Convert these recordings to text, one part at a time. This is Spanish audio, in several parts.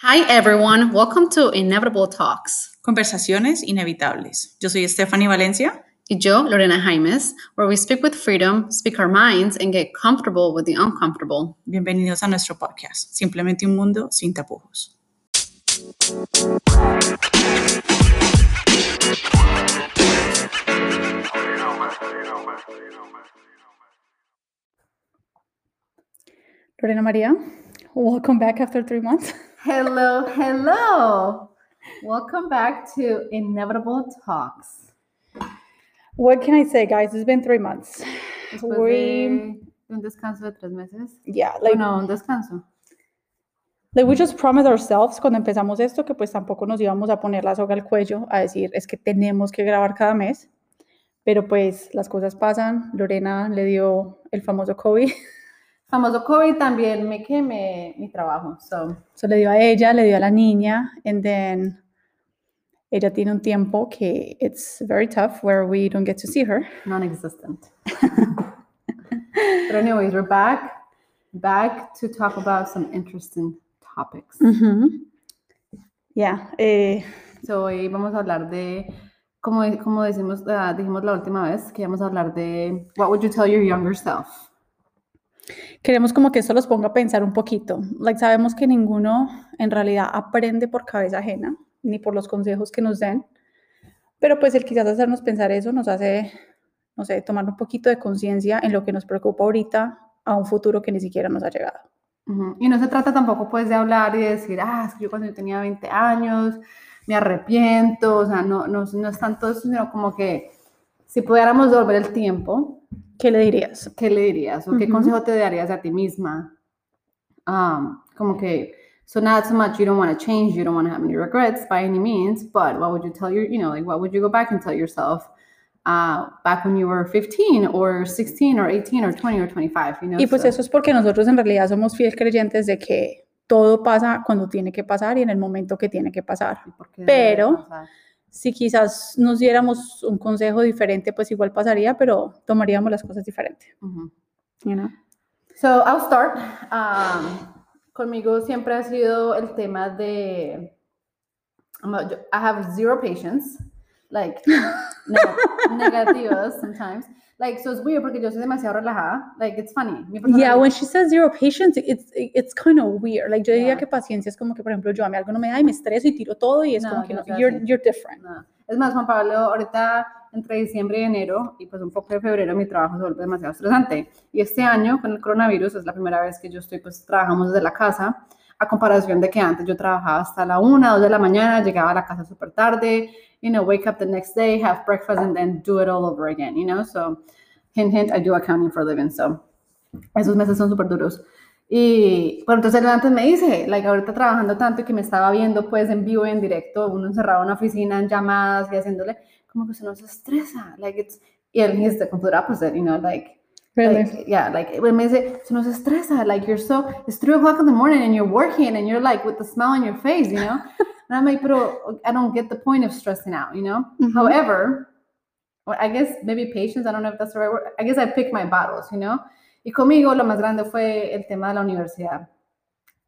Hi, everyone. Welcome to Inevitable Talks. Conversaciones inevitables. Yo soy Stephanie Valencia. Y yo, Lorena Jaimes, where we speak with freedom, speak our minds, and get comfortable with the uncomfortable. Bienvenidos a nuestro podcast, Simplemente un mundo sin tapujos. Lorena Maria, welcome back after three months. Hello, hello. Welcome back to Inevitable Talks. What can I say, guys? It's been three months. Después We, de un descanso de tres meses. yeah, like, Bueno, un descanso. like we just promised ourselves cuando empezamos esto que pues tampoco nos íbamos a poner la soga al cuello a decir es que tenemos que grabar cada mes. Pero pues las cosas pasan. Lorena le dio el famoso COVID. Famoso COVID también me quemé mi trabajo. So, Se le dio a ella, le dio a la niña, and then ella tiene un tiempo que it's very tough where we don't get to see her. non-existent. but anyways, we're back, back to talk about some interesting topics. Ujú. Yeah, eh, So hoy vamos a hablar de, como, como decimos, ah, dijimos la última vez, que íbamos a hablar de what would you tell your younger self? Queremos como que esto los ponga a pensar un poquito. Like, sabemos que ninguno en realidad aprende por cabeza ajena, ni por los consejos que nos den, pero pues el quizás hacernos pensar eso nos hace, no sé, tomar un poquito de conciencia en lo que nos preocupa ahorita a un futuro que ni siquiera nos ha llegado. Y no se trata tampoco pues de hablar y decir, ah, es que yo cuando yo tenía 20 años me arrepiento, o sea, no, no, no es tanto eso, sino como que si pudiéramos devolver el tiempo, ¿Qué le dirías? ¿qué le dirías o qué Ujú. consejo te darías a ti misma? Um, como que, so not so much you don't want to change, you don't want to have any regrets by any means, but what would you tell your, you know, like what would you go back and tell yourself uh, back when you were 15 or 16 or 18 or 20 or 25, you know? Y pues so- eso es porque nosotros en realidad somos fiel creyentes de que todo pasa cuando tiene que pasar y en el momento que tiene que pasar. pero- pasar. Si quizás nos diéramos un consejo diferente, pues igual pasaría, pero tomaríamos las cosas diferente. Ujú. you know? So I'll start. Um, conmigo siempre ha sido el tema de. I have zero patience, like neg- negativas sometimes. Like, so it's weird porque yo soy demasiado relajada. Like, it's funny. Yeah, when she says zero patience, it's it's kind of weird. Like yo diría Yeah. que paciencia es como que, por ejemplo, yo a mí algo no me da y me estreso y tiro todo y es No, como que no, soy you're, you're different. No. Es más, Juan Pablo, ahorita entre diciembre y enero y pues un poco de febrero mi trabajo se vuelve demasiado estresante. Y este año con el coronavirus es la primera vez que yo estoy pues trabajamos desde la casa a comparación de que antes yo trabajaba hasta la una, dos de la mañana, llegaba a la casa súper tarde, you know, wake up the next day, have breakfast and then do it all over again, you know, so hint, hint, I do accounting for a living, so esos meses son súper duros. Y bueno, entonces antes me dice, like ahorita trabajando tanto que me estaba viendo pues en vivo en directo, uno encerrado en una oficina, en llamadas y haciéndole, como que se nos estresa, like it's, y él he's the complete opposite, you know, like, Really? like, yeah, like, it me dice, se nos estresa, like you're so, it's three o'clock in the morning and you're working and you're like with the smile on your face, you know, and I'm like, pero I don't get the point of stressing out, you know, Mhm. however, well, I guess maybe patience, I don't know if that's the right word. I guess I pick my battles, you know. Y conmigo lo más grande fue el tema de la universidad.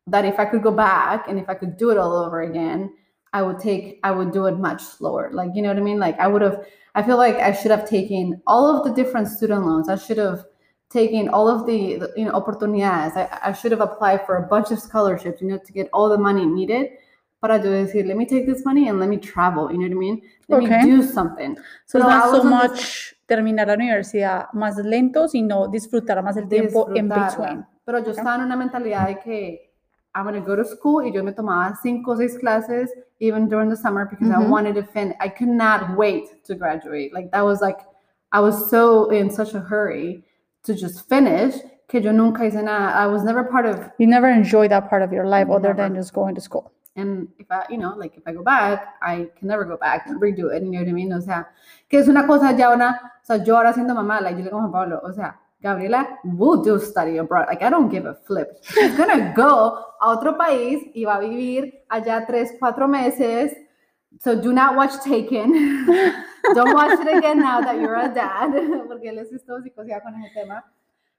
That if I could go back and if I could do it all over again, I would take, I would do it much slower. Like, you know what I mean? Like, I would have, I feel like I should have taken all of the different student loans. I should have taken all of the, you know, oportunidades. I, I should have applied for a bunch of scholarships, you know, to get all the money needed. Para yo decir, let me take this money and let me travel, you know what I mean? Let Okay. me do something. So Pero not so on this- much terminar la universidad más lento, sino disfrutar más el tiempo in disfrutarla. between. Pero yo estaba en una mentalidad de que I'm going to go to school y yo me tomaba cinco o seis clases even during the summer because I wanted to finish. I could not wait to graduate. Like that was like I was so in such a hurry to just finish que yo nunca hice nada. I was never part of You never enjoy that part of your life other than just going to school. and if I, you know, like if I go back, I can never go back and redo it, you know what I mean? O sea, que es una cosa ya una, o sea, yo ahora siendo mamá, like yo le digo a Pablo, o sea, Gabriela will do study abroad. Like, I don't give a flip. She's gonna go a otro país y va a vivir allá tres, cuatro meses. So do not watch Taken. don't watch it again now that you're a dad. Porque él es todo psicoseado con ese tema.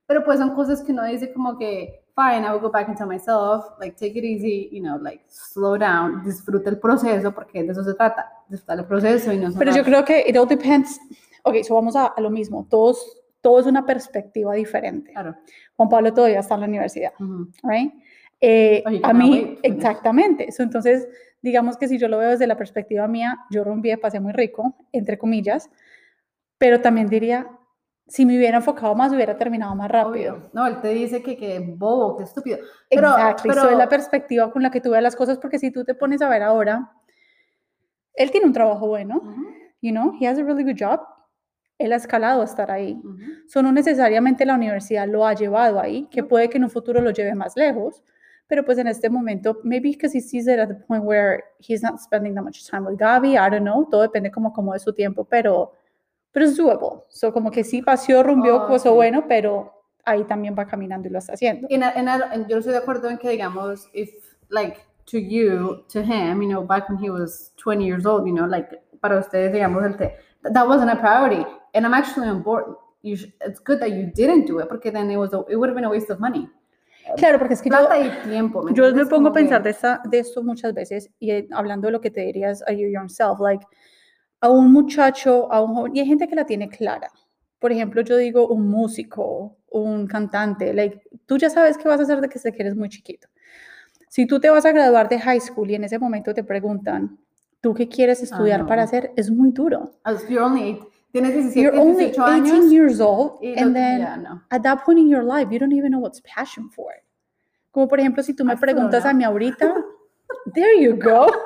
Pero pues son cosas que uno dice como que fine, I would go back and tell myself, like, take it easy, you know, like, slow down, disfruta el proceso, porque de eso se trata, disfrutar el proceso y no Pero yo creo que it all depends. Ok, so vamos a, a lo mismo. Todos, todo es una perspectiva diferente. Claro. Juan Pablo todavía está en la universidad, right? Eh, a mí, exactamente. So, entonces, digamos que si yo lo veo desde la perspectiva mía, yo rompí, pasé muy rico, entre comillas, pero también diría, si me hubiera enfocado más, hubiera terminado más rápido. Obvio. No, él te dice que, que bobo, que estúpido. Pero, Exactly. pero es la perspectiva con la que tú ves las cosas, porque si tú te pones a ver ahora, él tiene un trabajo bueno, Ujú, you know, he has a really good job. Él ha escalado a estar ahí. So, no necesariamente la universidad lo ha llevado ahí, que puede que en un futuro lo lleve más lejos, pero pues en este momento, maybe because he sees it at the point where he's not spending that much time with Gaby, I don't know, todo depende como, como de su tiempo, pero, pero es doable. So, como que sí paseó, rumbió, Oh, sí. bueno, pero ahí también va caminando y lo está haciendo. En, yo estoy de acuerdo en que, digamos, if, like, to you, to him, you know, back when he was 20 years old, you know, like, para ustedes, digamos, el te, that wasn't a priority. And I'm actually on board. You it's good that you didn't do it, porque then it, was a, it would have been a waste of money. Claro, porque es que yo, Plata y tiempo. ¿me Yo me pongo a pensar de, esta, de esto muchas veces y eh, hablando de lo que te dirías a you yourself, like a un muchacho, a un joven, y hay gente que la tiene clara. Por ejemplo, yo digo un músico, un cantante, like tú ya sabes qué vas a hacer de que desde que eres muy chiquito. Si tú te vas a graduar de high school y en ese momento te preguntan, ¿tú qué quieres estudiar para no. hacer? Es muy duro. Only tienes 17, You're only 18 18 años. years old and then yeah, no. at that point in your life, you don't even know what's passion for. Como por ejemplo, si tú me preguntas a mí ahorita, there you go.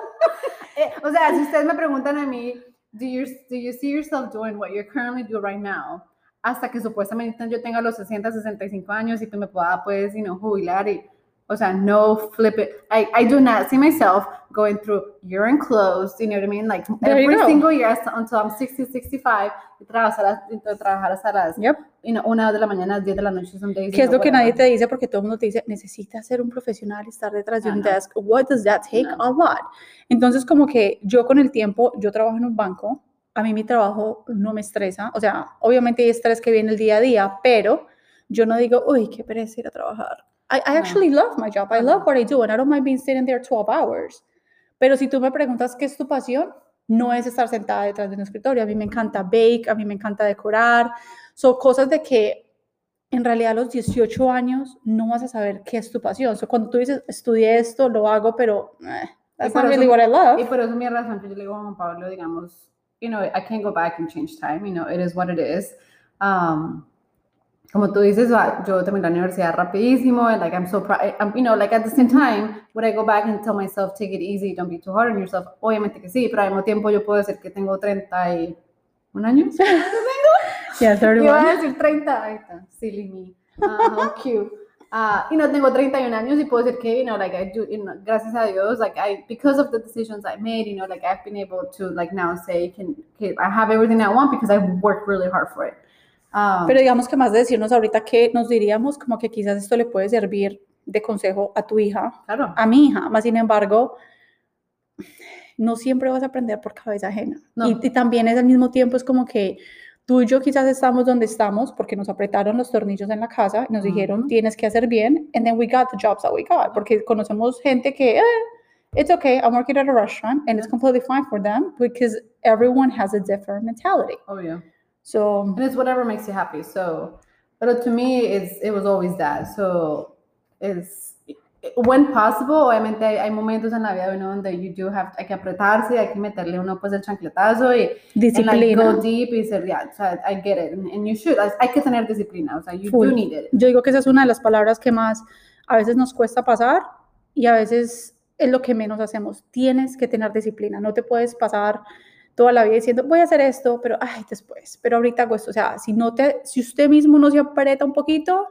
Eh, o sea, si ustedes me preguntan a mí, do you, do you see yourself doing what you're currently doing right now? Hasta que supuestamente yo tenga los 60, 65 años y que me pueda, pues, you know, jubilar y, o sea, no flip it. I, I do not see myself going through urine clothes, you know what I mean? Like, There every single year until I'm 60, 65, y trabajar, hasta- trabajar hasta las, Yep. you know, una de la mañana, 10 de la noche, some days. Que es lo que nadie te dice porque todo el mundo te dice, necesitas ser un profesional estar detrás de Ah, un no. desk. What does that take? No. A lot. Entonces, como que yo con el tiempo, yo trabajo en un banco, a mí mi trabajo no me estresa. O sea, obviamente hay estrés que viene el día a día, pero yo no digo, uy, qué pereza ir a trabajar. I, actually love my job. I love what I do and I don't mind being sitting there 12 hours. Pero si tú me preguntas qué es tu pasión, no es estar sentada detrás de un escritorio. A mí me encanta bake, a mí me encanta decorar. Son cosas de que en realidad a los 18 años no vas a saber qué es tu pasión. So, cuando tú dices, estudié esto, lo hago, pero eh, that's not really what I love. Y por eso mi razón que yo le digo a Juan Pablo, digamos, you know, I can't go back and change time, you know, it is what it is. Um, como tú dices, yo terminé la universidad rapidísimo, and like I'm so proud, you know, like at the same time, would I go back and tell myself, take it easy, don't be too hard on yourself? Obviamente que sí, pero al mismo tiempo yo puedo decir que tengo 31 años. Yeah, Iba 31. a decir 30, ahí está, silly me. Ah, how cute. Ah, y no tengo 31 años y puedo decir que, you know, like I do, you know, gracias a Dios, like I, because of the decisions I made, you know, like I've been able to, like now say, can, can I have everything I want because I've worked really hard for it. Um, Pero digamos que más de decirnos ahorita que nos diríamos como que quizás esto le puede servir de consejo a tu hija, claro. a mi hija, más sin embargo, no siempre vas a aprender por cabeza ajena. No. Y, y también es al mismo tiempo, es como que tú y yo quizás estamos donde estamos porque nos apretaron los tornillos en la casa y nos dijeron, Ujú. tienes que hacer bien, and then we got the jobs that we got, porque conocemos gente que, eh, it's okay, I'm working at a restaurant, and it's completely fine for them, because everyone has a different mentality. Obvio. So, And it's whatever makes you happy. So, but to me, it's, it was always that. So, it's, when possible, obviamente hay, hay momentos en la vida de uno donde you do have, hay que apretarse, hay que meterle uno pues el chancletazo y, and like disciplina. go deep y ser, yeah, o sea, I get it, and, and you should, hay que tener disciplina, o sea, you Full. do need it. Yo digo que esa es una de las palabras que más a veces nos cuesta pasar y a veces es lo que menos hacemos. Tienes que tener disciplina, no te puedes pasar toda la vida diciendo voy a hacer esto, pero ay, después, pero ahorita hago esto. O sea, si no te, si usted mismo no se aprieta un poquito,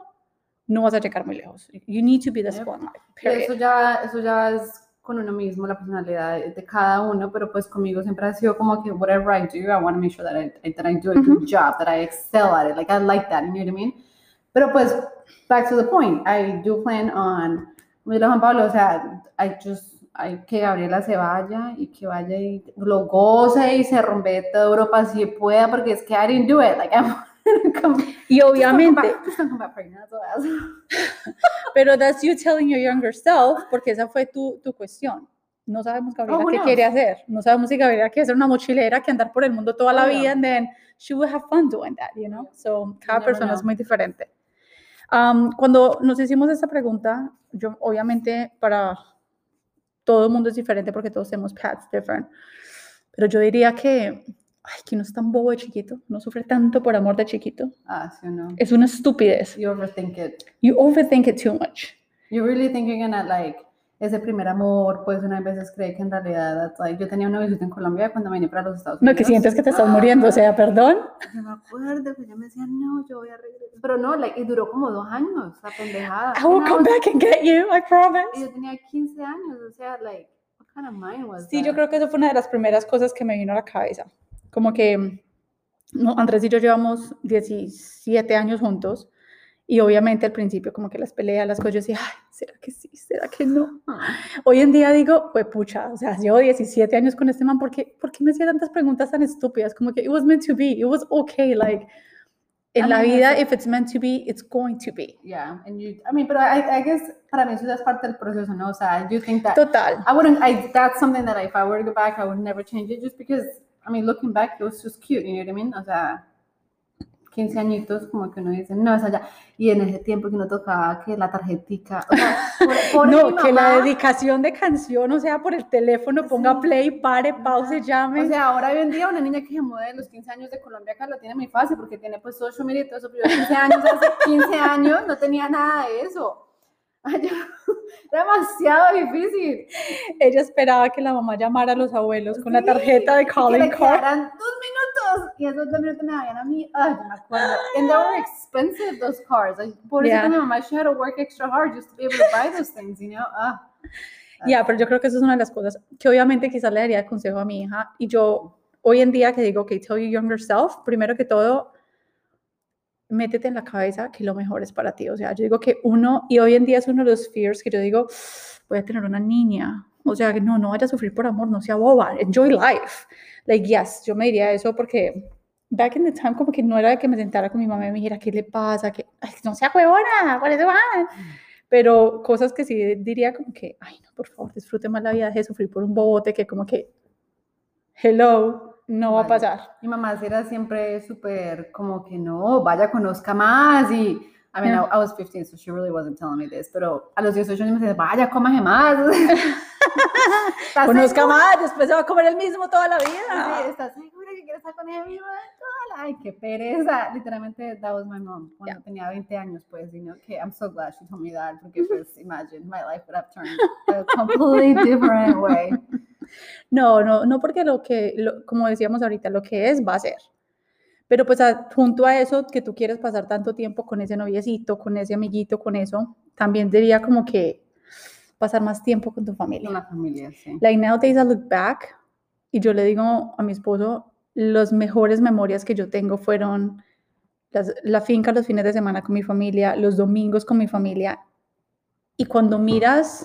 no vas a llegar muy lejos. You need to be the spotlight. Eso ya, eso ya es con uno mismo, la personalidad de, cada uno, pero pues conmigo siempre ha sido como que whatever I do, I want to make sure that I, that I do a good job, that I excel at it, like I like that, you know what I mean? Pero pues, back to the point, I do plan on, como dijo Juan Pablo, o sea, I just, hay que Gabriela se vaya y que vaya y lo goce y se rompe toda Europa si pueda, porque es que I didn't do it, like I'm, Y obviamente, pero that's you telling your younger self, porque esa fue tu, tu cuestión. No sabemos Gabriela who qué knows? quiere hacer. No sabemos si Gabriela quiere ser una mochilera que andar por el mundo toda la Obvio. vida and then she will have fun doing that, you know? So, cada never persona es know. muy diferente. Um, cuando nos hicimos esta pregunta, yo obviamente para todo el mundo es diferente porque todos tenemos paths different, pero yo diría que, ay, que uno es tan bobo de chiquito, no sufre tanto por amor de chiquito. Ah, sí o no. Es una estupidez. You overthink it. You overthink it too much. You really think you're gonna like ese primer amor, pues una vez cree que en realidad, yo tenía una visita en Colombia cuando vine para los Estados No, Unidos. que sientes que te estás muriendo, o sea, perdón. Yo me acuerdo que ella me decía, no, yo voy a regresar. Pero no, like, y duró como dos años, la pendejada. I will I come back and get you, I Y promise. yo tenía 15 años, o sea, like, what kind of mind was Sí, yo that? creo que eso fue una de las primeras cosas que me vino a la cabeza. Como que no, Andrés y yo llevamos 17 años juntos y obviamente al principio como que las peleas, las cosas, yo decía, ay, ¿será que sí? ¿Será que no? Hoy en día digo, pues pucha, o sea, llevo 17 años con este man, ¿por qué, ¿por qué me hacía tantas preguntas tan estúpidas? Como que it was meant to be, it was okay, like, en I la mean, vida, if it's meant to be, it's going to be. Yeah, and you, I mean, pero I, I guess para mí eso es parte del proceso, ¿no? O sea, you think that Total. I wouldn't. I that's something that if I were to go back, I would never change it, just because. I mean, looking back, it was just cute. You know what I mean? O sea, 15 añitos, como que uno dice, no, esa ya. Y en ese tiempo que uno tocaba que la tarjetica. O sea, No, que la dedicación de canción, o sea, por el teléfono, ponga Sí. play, pare, pause, llame. O sea, ahora hoy en día una niña que se mude de los 15 años de Colombia acá lo tiene muy fácil porque tiene pues social media y todo eso. Pero yo 15 años, hace 15 años no tenía nada de eso. Ay, demasiado difícil. Ella esperaba que la mamá llamara a los abuelos con la tarjeta de calling card. Minutos y esos dos minutos me daban a mí. Ay, me acuerdo. And they were expensive, those cards. Like, por eso Yeah. mi mamá, she had to work extra hard just to be able to buy those things, you know? Ah. Ya, pero yo creo que eso es una de las cosas que obviamente quizás le daría de consejo a mi hija. Y yo hoy en día que digo, ok, tell your younger self, primero que todo, métete en la cabeza que lo mejor es para ti. O sea, yo digo que uno, y hoy en día es uno de los fears que yo digo, voy a tener una niña. O sea, que no, no vaya a sufrir por amor, no sea boba, enjoy life. Like, yes, yo me diría eso porque back in the time como que no era de que me sentara con mi mamá y me dijera, ¿qué le pasa? Que, no sea huevona, por eso van. Pero cosas que sí diría como que, ay, no, por favor, disfrute más la vida, de sufrir por un bobote que como que, hello, no va a Vale. pasar. Mi mamá era siempre súper como que no, vaya, conozca más y... I mean, Yeah. I, I was 15, so she really wasn't telling me this, pero a los 18 años me decía, vaya, cómaje más. ¿Estás Conozca segura? más, después se va a comer el mismo toda la vida. Sí, ¿estás segura que quieres estar con ella misma? Ay, qué pereza. Literalmente, that was my mom. Cuando tenía 20 años, pues, you know, que I'm so glad she told me that, porque, pues, imagine, my life would have turned a completely different way. No, no, no porque lo que, lo- como decíamos ahorita, lo que es va a ser. Pero pues a- junto a eso, que tú quieres pasar tanto tiempo con ese noviecito, con ese amiguito, con eso, también diría como que pasar más tiempo con tu familia. Con la familia, sí. Like nowadays I look back y yo le digo a mi esposo, las mejores memorias que yo tengo fueron las- la finca los fines de semana con mi familia, los domingos con mi familia. Y cuando miras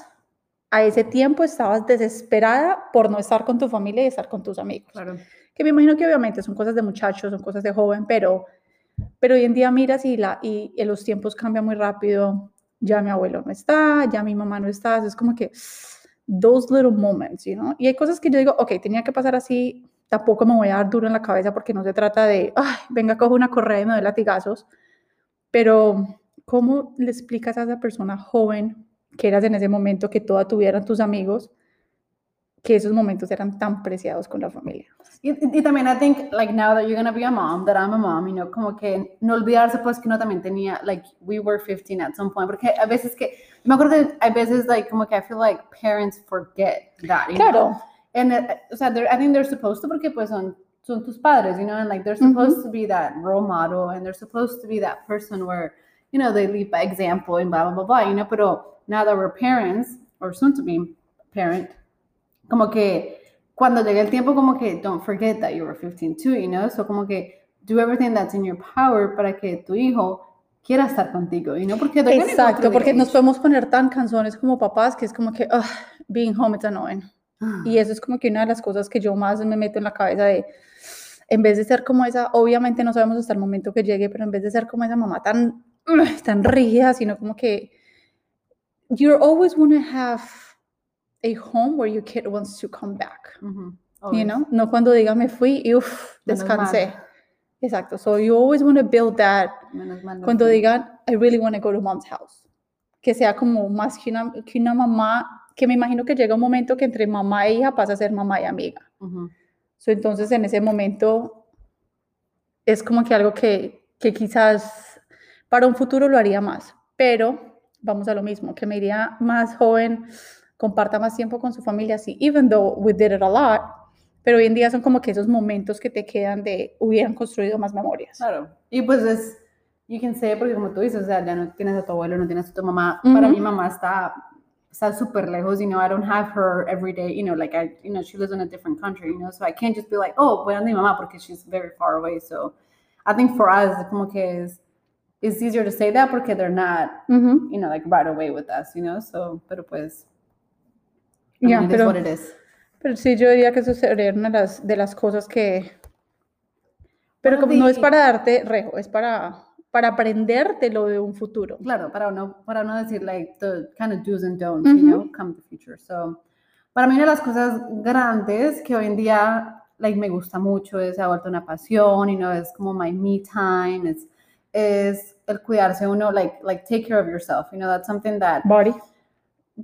a ese tiempo estabas desesperada por no estar con tu familia y estar con tus amigos. Claro. Que me imagino que obviamente son cosas de muchachos, son cosas de joven, pero, pero hoy en día miras y, la, y, y los tiempos cambian muy rápido. Ya mi abuelo no está, ya mi mamá no está. Es como que those little moments, you know? Y hay cosas que yo digo, ok, tenía que pasar así, tampoco me voy a dar duro en la cabeza porque no se trata de, ay, venga, cojo una correa y me doy latigazos. Pero, ¿cómo le explicas a esa persona joven que eras en ese momento, que toda tuvieran tus amigos, que esos momentos eran tan preciados con la familia? Y, y- y también I think like now that you're gonna be a mom, that I'm a mom, you know, como que no olvidarse pues que uno también tenía, like we were 15 at some point, porque a veces que, me acuerdo que hay veces like como que I feel like parents forget that, you know? Claro. And uh, o sea, I think they're supposed to porque pues son, son tus padres, you know, and like they're supposed to be that role model and they're supposed to be that person where, you know, they lead by example and blah, blah, blah, blah, you know, pero now that we're parents or soon to be parent, como que cuando llegue el tiempo, como que don't forget that you were 15 too, you know, so como que do everything that's in your power para que tu hijo quiera estar contigo, you know, porque Exacto, porque nos podemos poner tan canzones como papás que es como que, "Ugh, being home is annoying. Y eso es como que una de las cosas que yo más me meto en la cabeza de, en vez de ser como esa, obviamente no sabemos hasta el momento que llegue, pero en vez de ser como esa mamá tan, tan rígida, sino como que you always want to have a home where your kid wants to come back, Ujú, you always. know? No cuando diga me fui y uff, descansé. Exacto. So you always want to build that mal no cuando fui. digan I really want to go to mom's house. Que sea como más que una, que una mamá, que me imagino que llega un momento que entre mamá e hija pasa a ser mamá y amiga. Ujú. So, entonces en ese momento es como que algo que, que quizás para un futuro lo haría más, pero vamos a lo mismo, que me iría más joven, comparta más tiempo con su familia, sí, even though we did it a lot, pero hoy en día son como que esos momentos que te quedan de hubieran construido más memorias. Claro. Y pues es, you can say, porque como tú dices, o sea, ya no tienes a tu abuelo, no tienes a tu mamá. Para Ujú. mi mamá está está súper lejos, you know, I don't have her every day, you know, like I, you know, she lives in a different country, you know, so I can't just be like, oh, voy a mi mamá porque she's very far away. So I think for us, como que es, it's easier to say that porque they're not, Ujú. you know, like right away with us, you know, so, pero pues, I Ya, mean, pero- what it is. Pero sí, yo diría que eso sería una de las, de las cosas que... Pero Bueno, como no es para darte rejo, es para, para aprender de lo de un futuro. Claro, para no, para no decir like the kind of do's and don'ts, Ujú. you know, come the future. So, para mí una de las cosas grandes que hoy en día like me gusta mucho es se ha vuelto una pasión, y no es como my me time, es es el cuidarse uno like like take care of yourself, you know, that's something that Body.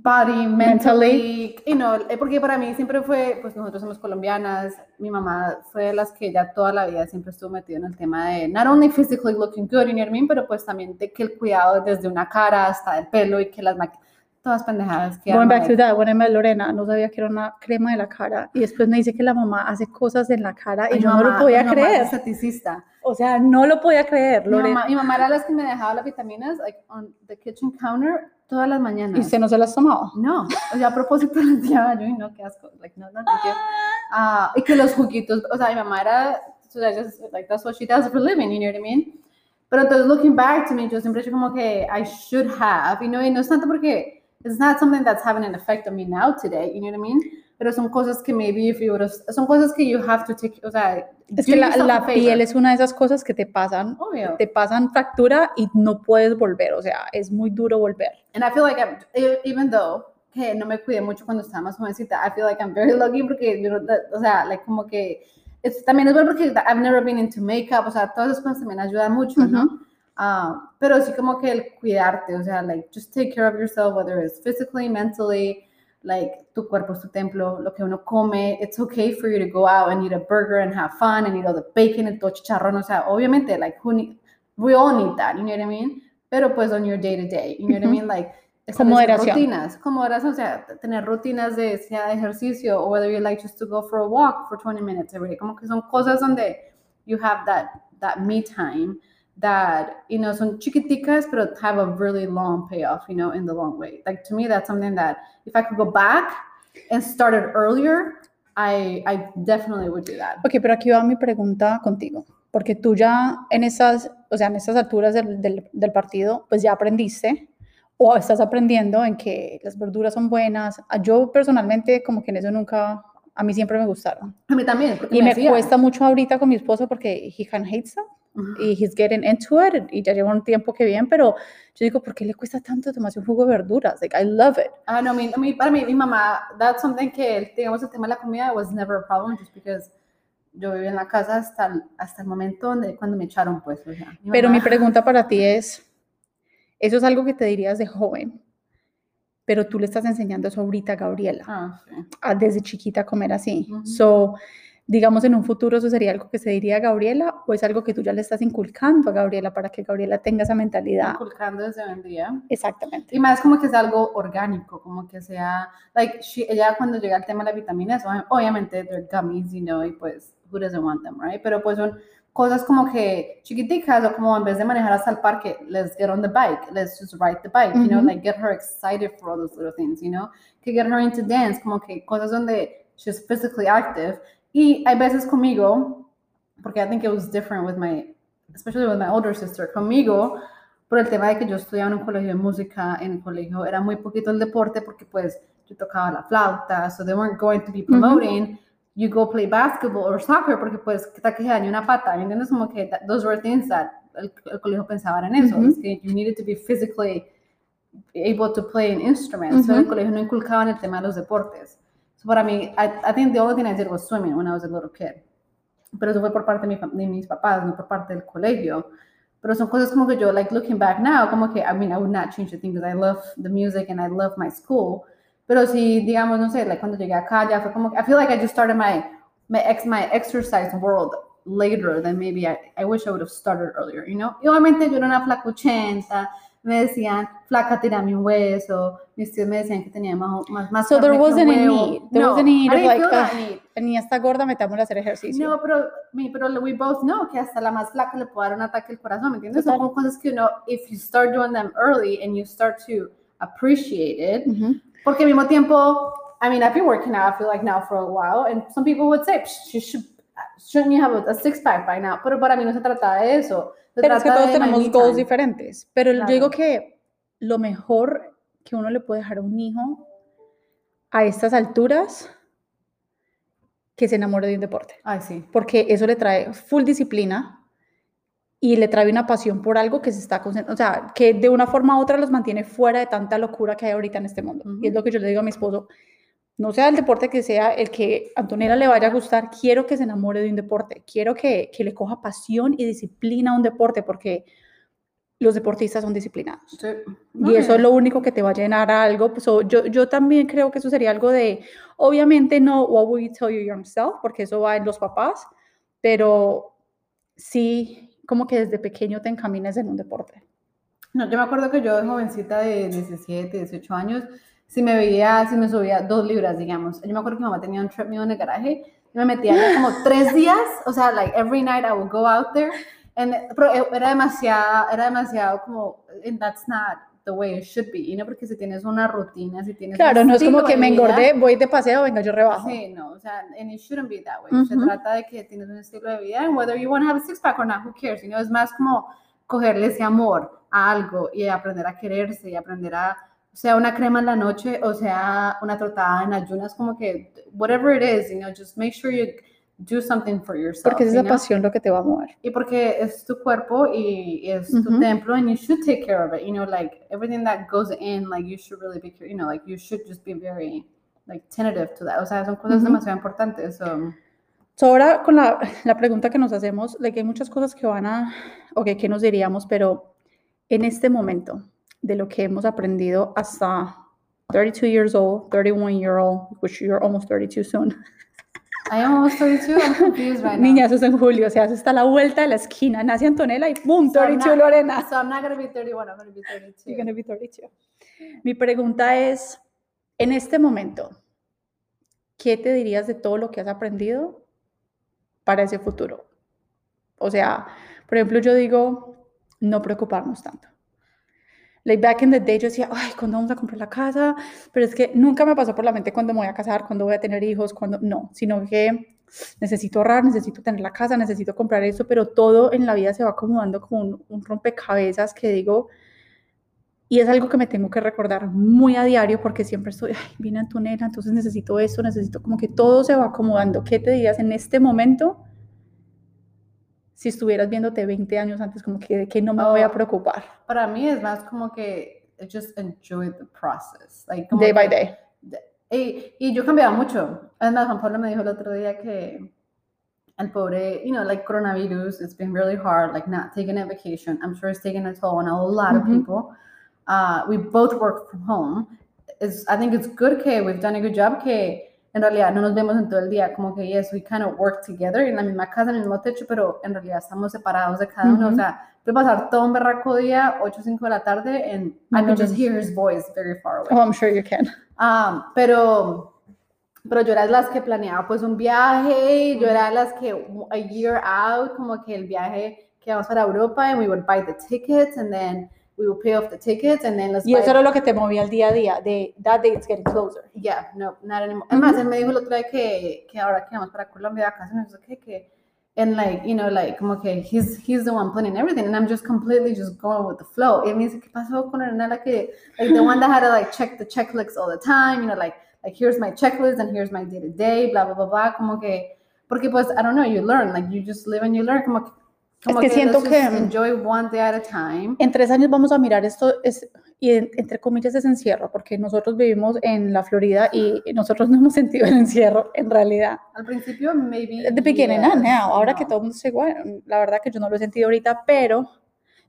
Body, Mentally. mentally, you know, eh, porque para mí siempre fue, pues nosotros somos colombianas, mi mamá fue de las que ya toda la vida siempre estuvo metida en el tema de not only physically looking good, you know what I mean, pero pues también de que el cuidado desde una cara hasta el pelo y que las todas pendejadas que Going back to that, when I met Lorena, no sabía que era una crema de la cara y después me dice que la mamá hace cosas en la cara y mi yo no lo podía mi mamá es creer. esteticista. O sea, no lo podía creer, Mi Lorena. mamá, mi mamá era las que me dejaba las vitaminas like on the kitchen counter todas las mañanas. ¿Y usted no se las tomaba? No, o sea, a propósito les decía yo, y no, qué asco, like, no, no, thank you. Ah, y que los juguitos, o sea, mi mamá era, so that just, like, that's what she does for a living, you know what I mean? Pero entonces, looking back to me, yo siempre he como que I should have, you know, y no es tanto porque it's not something that's having an effect on me now today, you know what I mean? Pero son cosas que maybe if you son cosas que you have to take, o sea, Es que la, la piel es una de esas cosas que te pasan, Obvio. te pasan fractura y no puedes volver. O sea, es muy duro volver. And I feel like I'm, e- even though que no me cuidé mucho cuando estaba más jovencita, I feel like I'm very lucky porque, you know, that- o sea, like como que, es, también es bueno porque I've never been into makeup, o sea, todas esas cosas también ayudan mucho, ¿no? Ujú. Ah, pero sí como que el cuidarte, o sea, like, just take care of yourself, whether it's physically, mentally, like, tu cuerpo es tu templo, lo que uno come, it's okay for you to go out and eat a burger and have fun and eat all the bacon and todo chicharrón, o sea, obviamente, like, who need, we all need that, you know what I mean? Pero pues on your day to day, you know what I mean? Like, Con moderación. Rutinas, con moderación, o sea, tener rutinas de, sea de ejercicio o whether you like just to go for a walk for 20 minutes every day, como que son cosas donde you have that, that me time that, you know, son chiquiticas, pero have a really long payoff, you know, in the long way. Like to me, that's something that if I could go back and started earlier, I, I definitely would do that. Ok, pero aquí va mi pregunta contigo. Porque tú ya en esas, o sea, en estas alturas del, del, del partido, pues ya aprendiste o estás aprendiendo en que las verduras son buenas. Ah, Yo personalmente como que en eso nunca, a mí siempre me gustaron. A mí también, porque Y me hacía. cuesta mucho ahorita con mi esposo porque he can hate. Y he's getting into it y ya lleva un tiempo que bien, pero yo digo, ¿por qué le cuesta tanto tomarse un jugo de verduras? Like, I love it. Ah, no, mi, mi- para mí, mi mamá, that's something que, digamos, el tema de la comida was never a problem just because yo viví en la casa hasta, el- hasta el momento donde, cuando me echaron, pues, o sea. mi Pero mi mamá- pregunta para ti es, eso es algo que te dirías de joven, pero tú le estás enseñando eso ahorita a Gabriela, Ah, sí. a desde chiquita a comer así. Ujú. So, digamos, en un futuro eso sería algo que se diría a Gabriela o es algo que tú ya le estás inculcando a Gabriela para que Gabriela tenga esa mentalidad. Inculcando desde hoy en día. Exactamente. Y más como que sea algo orgánico, como que sea, like, she- ella cuando llega al tema de las vitaminas, ob- obviamente they're gummies, you know, y pues, who doesn't want them, right? Pero pues son cosas como que chiquiticas o como en vez de manejar hasta el parque, let's get on the bike, let's just ride the bike, you know, like get her excited for all those little things, you know, que get her into dance, como que cosas donde she's physically active. Y hay veces conmigo, porque I think it was different with my, especially with my older sister, conmigo, por el tema de que yo estudiaba en un colegio de música, en el colegio era muy poquito el deporte porque pues yo tocaba la flauta, so they weren't going to be promoting you go play basketball or soccer porque pues que que se dañe una pata, ¿me entiendes? Como que that- those were things that el, el colegio pensaba en eso, Ujú. es que you needed to be physically able to play an instrument, so el colegio no inculcaba en el tema de los deportes. So para mí, I, I think the only thing I did was swimming when I was a little kid. Pero eso fue por parte de, mi, de mis papás, no por parte del colegio. Pero son cosas como que yo, like looking back now, como que, I mean, I would not change the thing because I love the music and I love my school. Pero si, digamos, no sé, like cuando llegué acá, ya fue como que, I feel like I just started my, my, ex, my exercise world later than maybe I, I wish I would have started earlier, you know? Y obviamente yo era una flacuchenta, me decían, flaca, tirame un hueso, mis tíos me decían que tenía más, más, más So there wasn't a need. There no, wasn't a need of like, feel that "Ugh, need. la niña está gorda, metámosla a hacer ejercicio. No, pero, pero we both know que hasta la más flaca le puede dar un ataque al corazón, ¿me entiendes? Son Total. como cosas que uno, if you start doing them early and you start to appreciate it, porque al mismo tiempo, I mean, I've been working out, I feel like now for a while, and some people would say, "Psh, you should, shouldn't you have a, a six pack by now? Pero para mí no se trata de eso. Pero es que todos tenemos goals time. diferentes. Pero yo digo que lo mejor que uno le puede dejar a un hijo a estas alturas, que se enamore de un deporte. Ay, sí. Porque eso le trae full disciplina y le trae una pasión por algo que se está concentrando, o sea, que de una forma u otra los mantiene fuera de tanta locura que hay ahorita en este mundo. Y es lo que yo le digo a mi esposo, no sea el deporte que sea el que a Antonella le vaya a gustar, quiero que se enamore de un deporte, quiero que, que le coja pasión y disciplina a un deporte, porque los deportistas son disciplinados. Sí. Y eso es lo único que te va a llenar a algo. Pues, so, yo, yo también creo que eso sería algo de, obviamente no what will you tell your young self, porque eso va en los papás, pero sí como que desde pequeño te encamines en un deporte. No, yo me acuerdo que yo de jovencita de 17, 18 años, si me veía, si me subía dos libras, digamos. Yo me acuerdo que mi mamá tenía un treadmill en el garaje y me metía como tres días, o sea, like every night I would go out there. And, pero e- era demasiado, era demasiado como, and that's not the way it should be, you know, porque si tienes una rutina, si tienes Claro, no es como que me vida- engordé, voy de paseo, venga, yo rebajo. Sí, no, o sea, and it shouldn't be that way. Se Ujú. trata de que tienes un estilo de vida, and whether you want to have a six pack or not, who cares, you know, es más como cogerle ese amor a algo y aprender a quererse y aprender a, sea, una crema en la noche, o sea, una trotada en ayunas, como que, whatever it is, you know, just make sure you do something for yourself. Porque es you esa know? pasión lo que te va a mover. Y porque es tu cuerpo y es tu Ujú. templo and you should take care of it, you know, like everything that goes in, like you should really be, you know, like you should just be very, like tentative to that. O sea, son cosas Ujú. demasiado importantes. so. So, ahora con la, la pregunta que nos hacemos, like, hay muchas cosas que van a, ok, ¿qué nos diríamos? Pero en este momento, de lo que hemos aprendido hasta 32 years old, 31 year old, which you're almost 32 soon. I am almost 32. I'm confused right now. Niña, eso es en julio, o sea, eso está a la vuelta de la esquina, nace Antonella y ¡boom! So I'm 32 not- Lorena. So I'm not going to be 31. I'm going to be 32. You're gonna be 32. Mi pregunta es, en este momento, ¿qué te dirías de todo lo que has aprendido para ese futuro? O sea, por ejemplo, yo digo, no preocuparnos tanto. Like back in the day, yo decía, ay, ¿cuándo vamos a comprar la casa? Pero es que nunca me pasó por la mente cuándo me voy a casar, cuándo voy a tener hijos, cuándo, no, sino que necesito ahorrar, necesito tener la casa, necesito comprar eso, pero todo en la vida se va acomodando como un, un rompecabezas que digo, y es algo que me tengo que recordar muy a diario porque siempre estoy, ay, viene Antonella, entonces necesito esto, necesito como que todo se va acomodando. ¿Qué te dirías en este momento si estuvieras viéndote 20 años antes, como que que no me voy a Oh. preocupar? Para mí es más como que just enjoy the process. Like, como Day by que- day. Y, y yo cambiaba mucho. Además, Juan Pablo me dijo el otro día que el pobre, you know, like coronavirus, it's been really hard, like not taking a vacation. I'm sure it's taking a toll on a lot of Mhm. people. Uh, we both work from home. It's, I think it's good que we've done a good job que en realidad no nos vemos en todo el día, como que yes, we kind of work together en la misma casa, en el mismo techo, pero en realidad estamos separados de cada uno. O sea, puede pasar todo un berraco día, 8 o 5 de la tarde, and I nos just hear his voice very far away. Oh, I'm sure you can. Ah, pero, pero yo era de las que planeaba pues un viaje, yo era de las que a year out, como que el viaje que vamos para Europa and we would buy the tickets and then we will pay off the tickets and then let's Y buy- eso era lo que te movía al día a día, de that date's getting closer. Yeah, no, not anymore. Además, Ujú. él me dijo el otro día que, que ahora que vamos para Colombia de vacaciones, que, que, and like, you know, like, como que he's, he's the one planning everything, and I'm just completely just going with the flow. Y él me dice, ¿qué pasó con Renata? Que, like, the one that had to, like, check the checklists all the time, you know, like, like here's my checklist and here's my day to day, blah, blah, blah, bla, como que, porque pues, I don't know, you learn, like you just live and you learn, como que, como que siento let's que- just enjoy one day at a time. En tres años vamos a mirar esto, es, y en- entre comillas es encierro, porque nosotros vivimos en la Florida y nosotros no hemos sentido el encierro en realidad. Al principio, maybe. The beginning, yes, now. Ahora que no. todo el mundo está igual, la verdad que yo no lo he sentido ahorita, pero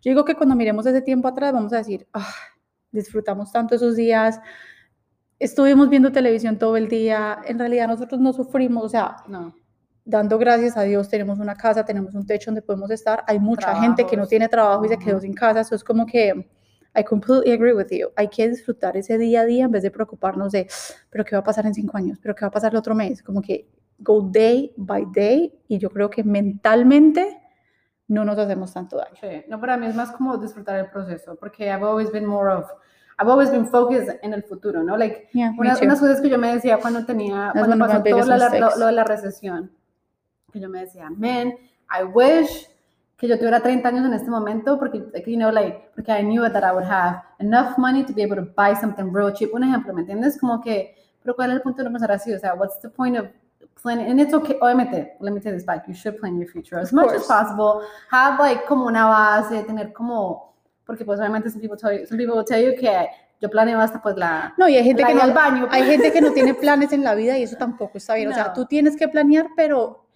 yo digo que cuando miremos ese tiempo atrás vamos a decir, "Ah, disfrutamos tanto esos días, estuvimos viendo televisión todo el día, en realidad nosotros no sufrimos, o sea, No. Dando gracias a Dios tenemos una casa, tenemos un techo donde podemos estar, hay mucha gente que no tiene trabajo y se quedó sin casa, eso es como que... I completely agree with you. Hay que disfrutar ese día a día en vez de preocuparnos de, pero qué va a pasar en cinco años, pero qué va a pasar el otro mes. Como que go day by day y yo creo que mentalmente no nos hacemos tanto daño. Sí, no, para mí es más como disfrutar el proceso, porque I've always been more of, I've always been focused en el futuro, ¿no? Like, Yeah, me Una- too. unas cosas que yo me decía cuando tenía, That's cuando pasó todo lo, lo de la recesión, que yo me decía, man, I wish que yo tuviera 30 años en este momento, porque, like, you know, like, porque I knew that I would have enough money to be able to buy something real cheap. Un ejemplo, ¿me entiendes? Como que, pero ¿cuál es el punto de no pensar así? O sea, what's the point of planning? And it's okay, obviamente, let me take this back, you should plan your future as Of much as course. possible. Have, like, como una base, tener como, porque pues obviamente some people tell you, some people will tell you que yo planeo hasta pues la... No, y hay gente que no, al baño. hay gente que no tiene planes en la vida y eso tampoco está bien. O sea, No. tú tienes que planear, pero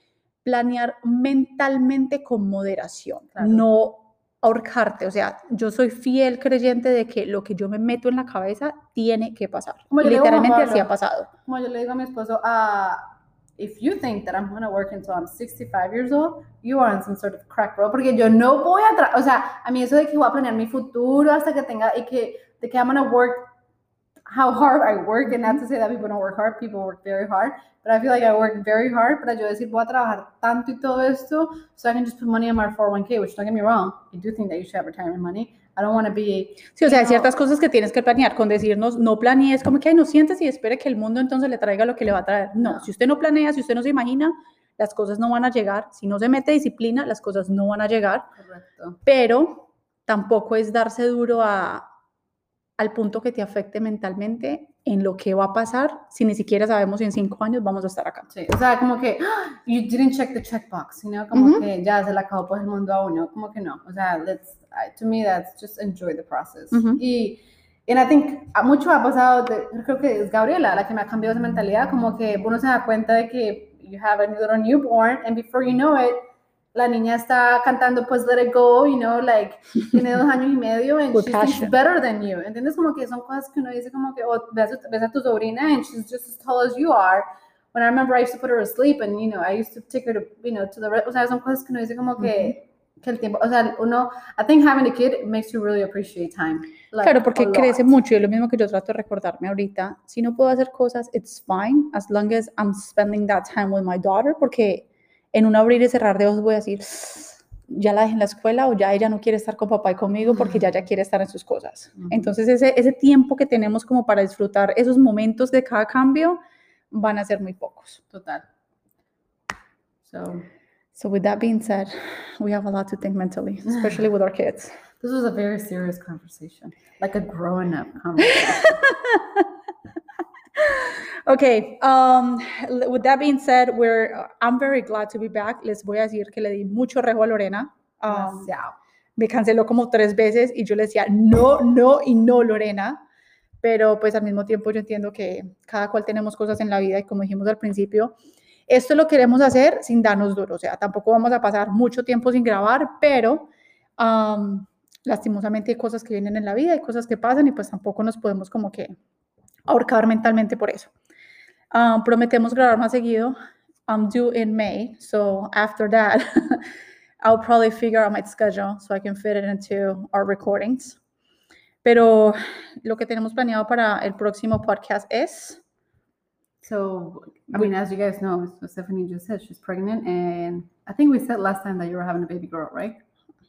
planear mentalmente con moderación, Claro. no ahorcarte. O sea, yo soy fiel creyente de que lo que yo me meto en la cabeza tiene que pasar. Como literalmente así ha pasado. como yo le digo a mi esposo, ah, if you think that I'm going to work until I'm 65 years old, you are on some sort of crack, bro. Porque yo no voy a, o sea, a mí eso de que voy a planear mi futuro hasta que tenga, y que, de que I'm going to work how hard I work, and not to say that people don't work hard, people work very hard, but I feel like I work very hard para yo decir, voy a trabajar tanto y todo esto, so I can just put money in my 401k, which don't get me wrong, I do think that you should have retirement money. I don't want to be Sí, o sea, hay ciertas cosas que tienes que planear. Con decirnos, no planees, como que, ay, no sientes y espere que el mundo entonces le traiga lo que le va a traer. No, No. si usted no planea, si usted no se imagina, las cosas no van a llegar. Si no se mete disciplina, las cosas no van a llegar. correcto. Pero tampoco es darse duro a, al punto que te afecte mentalmente en lo que va a pasar si ni siquiera sabemos si en cinco años vamos a estar acá. Sí, o sea, como que "Ah, you didn't check the checkbox, you know, como Ujú. que ya se le acabó pues el mundo a uno, como que no, o sea, let's, to me that's just enjoy the process. Ujú. Y and I think a mucho ha pasado, de- creo que es Gabriela la que me ha cambiado esa mentalidad, como que uno se da cuenta de que you have a little newborn and before you know it, la niña está cantando pues Let It Go, you know, like tiene dos años y medio and she thinks better than you, ¿entiendes? Como que son cosas que uno dice como que, oh, ves, ves a tu sobrina and she's just as tall as you are, when I remember I used to put her to sleep and, you know, I used to take her to, you know, to the, o sea, son cosas que uno dice como que, que el tiempo, o sea, uno, I think having a kid makes you really appreciate time. like, Claro, porque crece mucho y es lo mismo que yo trato de recordarme ahorita. Si no puedo hacer cosas, it's fine, as long as I'm spending that time with my daughter, porque en un abrir y cerrar de ojos voy a decir, ya la dejé en la escuela o ya ella no quiere estar con papá y conmigo porque ya ya quiere estar en sus cosas. Entonces ese, ese tiempo que tenemos como para disfrutar esos momentos de cada cambio van a ser muy pocos. Total. So, So with that being said, we have a lot to think mentally, especially with our kids. this was a very serious conversation, like a growing up conversation. Okay, um, with that being said, we're, I'm very glad to be back. Les voy a decir que le di mucho rejo a Lorena. Um, me canceló como tres veces y yo le decía no, no y no, Lorena. Pero pues al mismo tiempo yo entiendo que cada cual tenemos cosas en la vida y como dijimos al principio, esto lo queremos hacer sin darnos duro. O sea, tampoco vamos a pasar mucho tiempo sin grabar, pero um, lastimosamente hay cosas que vienen en la vida, hay cosas que pasan y pues tampoco nos podemos como que ahorcar mentalmente por eso. Um, prometemos grabar más seguido. I'm due in May, so after that, I'll probably figure out my schedule so I can fit it into our recordings. Pero lo que tenemos planeado para el próximo podcast es So, I mean, as you guys know, Stephanie just said she's pregnant, and I think we said last time that you were having a baby girl, right?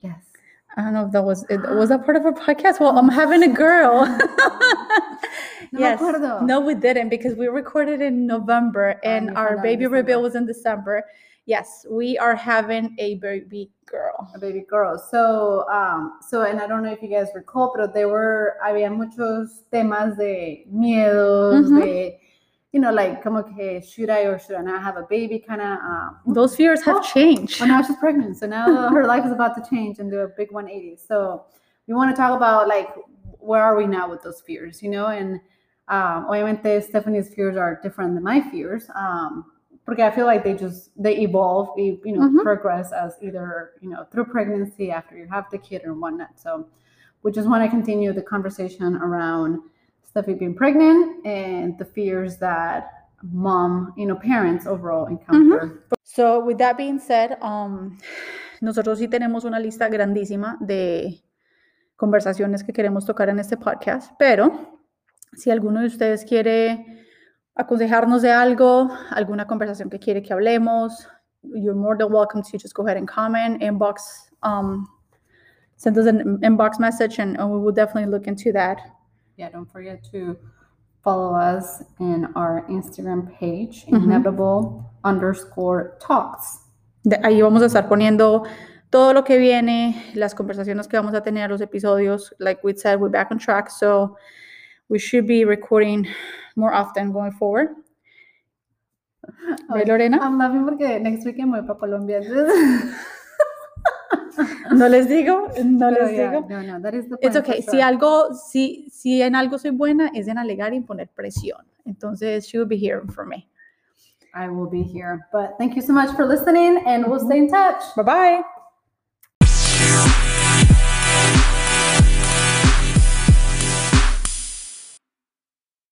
Yes. I don't know if that was it, was that part of our podcast. Well, I'm having a girl. No acuerdo. No, we didn't because we recorded in November and our found out in baby reveal was in December. Yes, we are having a baby girl. a baby girl. So, um, so, and I don't know if you guys recall, pero there were, había muchos temas de miedos, Ujú. de you know, like, como que, should I or should I not have a baby? Kind of. Um, Those fears have Oh, changed. well, now she's pregnant, so now her life is about to change and do a big 180. So we want to talk about like where are we now with those fears, you know? And um, obviamente Stephanie's fears are different than my fears. Um, porque I feel like they just they evolve, you know, Mhm. progress as either you know through pregnancy after you have the kid or whatnot. So we just want to continue the conversation around Steffi being pregnant and the fears that mom, you know, parents overall encounter. So, with that being said, um, nosotros sí tenemos una lista grandísima de conversaciones que queremos tocar en este podcast, pero si alguno de ustedes quiere aconsejarnos de algo, alguna conversación que quiere que hablemos, you're more than welcome to just go ahead and comment, inbox, um, send us an inbox message, and, and we will definitely look into that. Yeah, don't forget to follow us in our Instagram page, Mhm. inevitable underscore talks. De- ahí vamos a estar poniendo todo lo que viene, las conversaciones que vamos a tener, los episodios. Like we said, we're back on track, so we should be recording more often going forward. ¿Ve, Lorena? I'm laughing porque next weekend voy para Colombia. No les digo, no Pero les yeah, digo. No, no, It's okay. Si algo, si, si en algo soy buena, es en alegar y poner presión. Entonces, she will be hearing from me. I will be here. But thank you so much for listening and we'll stay in touch. Bye bye.